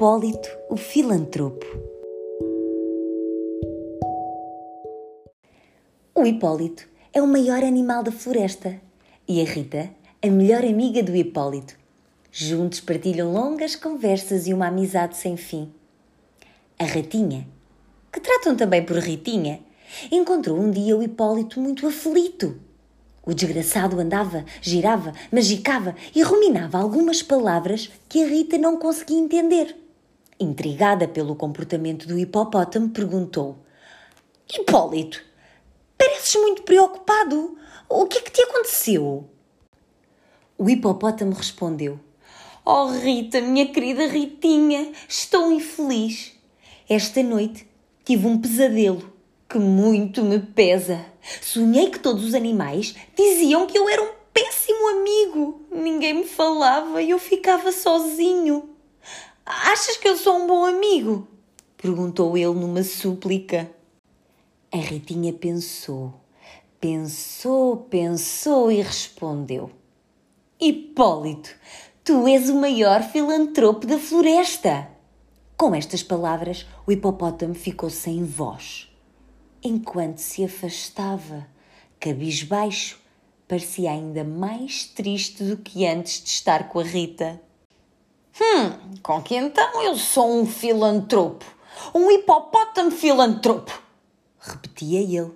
Hipólito, o filantropo. O Hipólito é o maior animal da floresta e a Rita, a melhor amiga do Hipólito. Juntos partilham longas conversas e uma amizade sem fim. A Ratinha, que tratam também por Ritinha, encontrou um dia o Hipólito muito aflito o desgraçado andava, girava, magicava e ruminava algumas palavras que a Rita não conseguia entender. Intrigada pelo comportamento do hipopótamo, perguntou: Hipólito, pareces muito preocupado. O que é que te aconteceu? O hipopótamo respondeu: Oh Rita, minha querida Ritinha, estou infeliz. Esta noite tive um pesadelo que muito me pesa. Sonhei que todos os animais diziam que eu era um péssimo amigo. Ninguém me falava e eu ficava sozinho. Achas que eu sou um bom amigo? perguntou ele numa súplica. A Ritinha pensou, pensou, pensou e respondeu: Hipólito, tu és o maior filantropo da floresta. Com estas palavras, o hipopótamo ficou sem voz enquanto se afastava, cabisbaixo, parecia ainda mais triste do que antes de estar com a Rita. Hum, com que então eu sou um filantropo, um hipopótamo filantropo, repetia ele,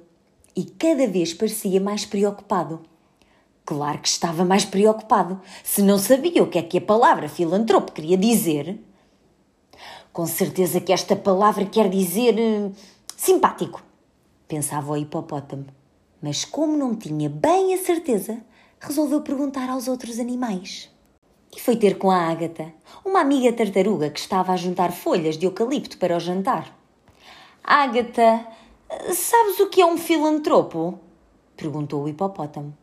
e cada vez parecia mais preocupado. Claro que estava mais preocupado, se não sabia o que é que a palavra filantropo queria dizer. Com certeza que esta palavra quer dizer uh, simpático pensava o hipopótamo. Mas como não tinha bem a certeza, resolveu perguntar aos outros animais. E foi ter com a Ágata, uma amiga tartaruga que estava a juntar folhas de eucalipto para o jantar. Ágata, sabes o que é um filantropo? perguntou o hipopótamo.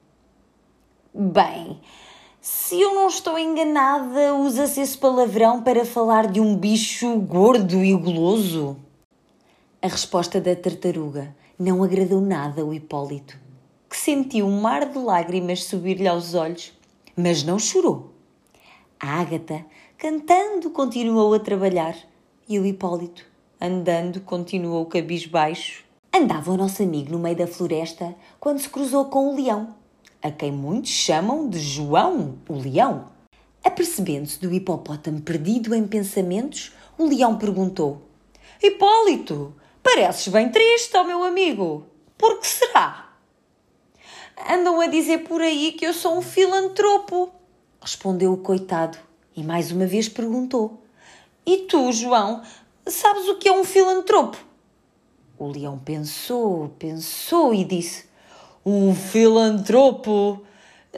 Bem, se eu não estou enganada, usa-se esse palavrão para falar de um bicho gordo e guloso. A resposta da tartaruga não agradou nada ao Hipólito, que sentiu um mar de lágrimas subir-lhe aos olhos, mas não chorou. A Ágata, cantando, continuou a trabalhar e o Hipólito, andando, continuou cabisbaixo. Andava o nosso amigo no meio da floresta quando se cruzou com o leão, a quem muitos chamam de João, o leão. Apercebendo-se do hipopótamo perdido em pensamentos, o leão perguntou: Hipólito, Pareces bem triste, ó meu amigo. Por que será? Andam a dizer por aí que eu sou um filantropo, respondeu o coitado e mais uma vez perguntou: E tu, João, sabes o que é um filantropo? O leão pensou, pensou e disse: Um filantropo?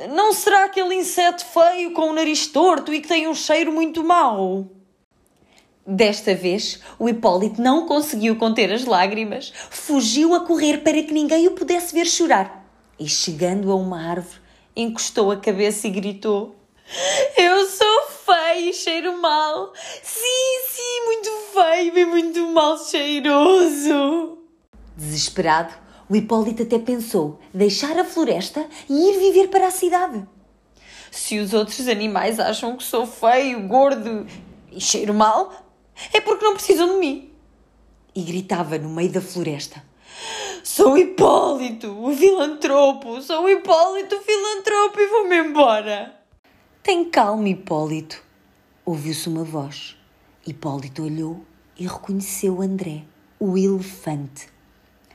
Não será aquele inseto feio com o nariz torto e que tem um cheiro muito mau? Desta vez, o Hipólito não conseguiu conter as lágrimas, fugiu a correr para que ninguém o pudesse ver chorar e, chegando a uma árvore, encostou a cabeça e gritou: Eu sou feio e cheiro mal! Sim, sim, muito feio e muito mal cheiroso! Desesperado, o Hipólito até pensou deixar a floresta e ir viver para a cidade. Se os outros animais acham que sou feio, gordo e cheiro mal, é porque não precisam de mim. E gritava no meio da floresta: Sou Hipólito, o filantropo, sou Hipólito, o filantropo e vou-me embora. Tem calma, Hipólito. Ouviu-se uma voz. Hipólito olhou e reconheceu André, o elefante.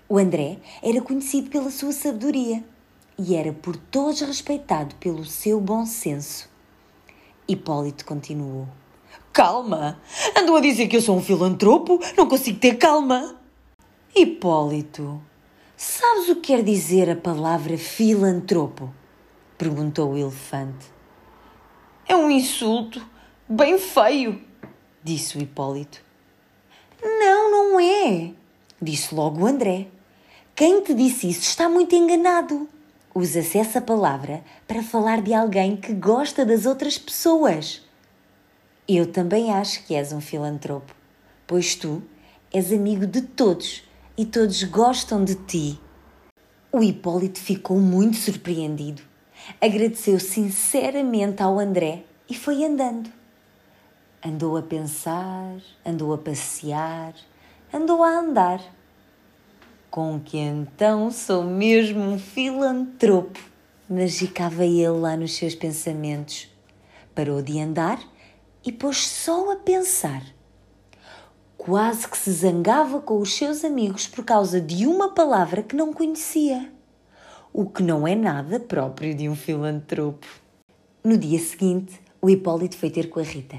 O André era conhecido pela sua sabedoria e era por todos respeitado pelo seu bom senso. Hipólito continuou. Calma! Andam a dizer que eu sou um filantropo? Não consigo ter calma! Hipólito, sabes o que quer dizer a palavra filantropo? Perguntou o elefante. É um insulto bem feio, disse o Hipólito. Não, não é, disse logo o André. Quem te disse isso está muito enganado. Usa-se essa palavra para falar de alguém que gosta das outras pessoas. Eu também acho que és um filantropo, pois tu és amigo de todos e todos gostam de ti. O Hipólito ficou muito surpreendido. Agradeceu sinceramente ao André e foi andando. Andou a pensar, andou a passear, andou a andar. Com que então sou mesmo um filantropo, magicava ele lá nos seus pensamentos. Parou de andar e pôs só a pensar. Quase que se zangava com os seus amigos por causa de uma palavra que não conhecia, o que não é nada próprio de um filantropo. No dia seguinte, o Hipólito foi ter com a Rita.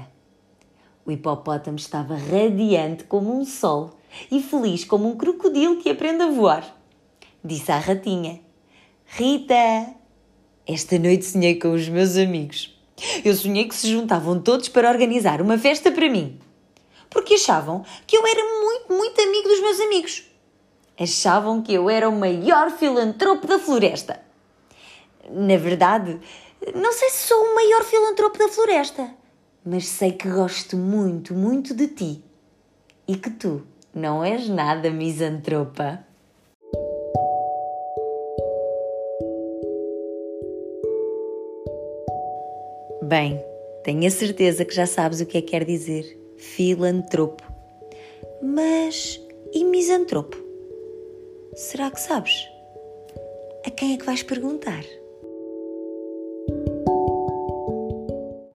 O hipopótamo estava radiante como um sol e feliz como um crocodilo que aprende a voar. Disse à ratinha: Rita, esta noite sonhei com os meus amigos. Eu sonhei que se juntavam todos para organizar uma festa para mim. Porque achavam que eu era muito, muito amigo dos meus amigos. Achavam que eu era o maior filantropo da floresta. Na verdade, não sei se sou o maior filantropo da floresta mas sei que gosto muito, muito de ti e que tu não és nada misantropa. Bem, tenho a certeza que já sabes o que é que quer dizer filantropo. Mas e misantropo? Será que sabes? A quem é que vais perguntar?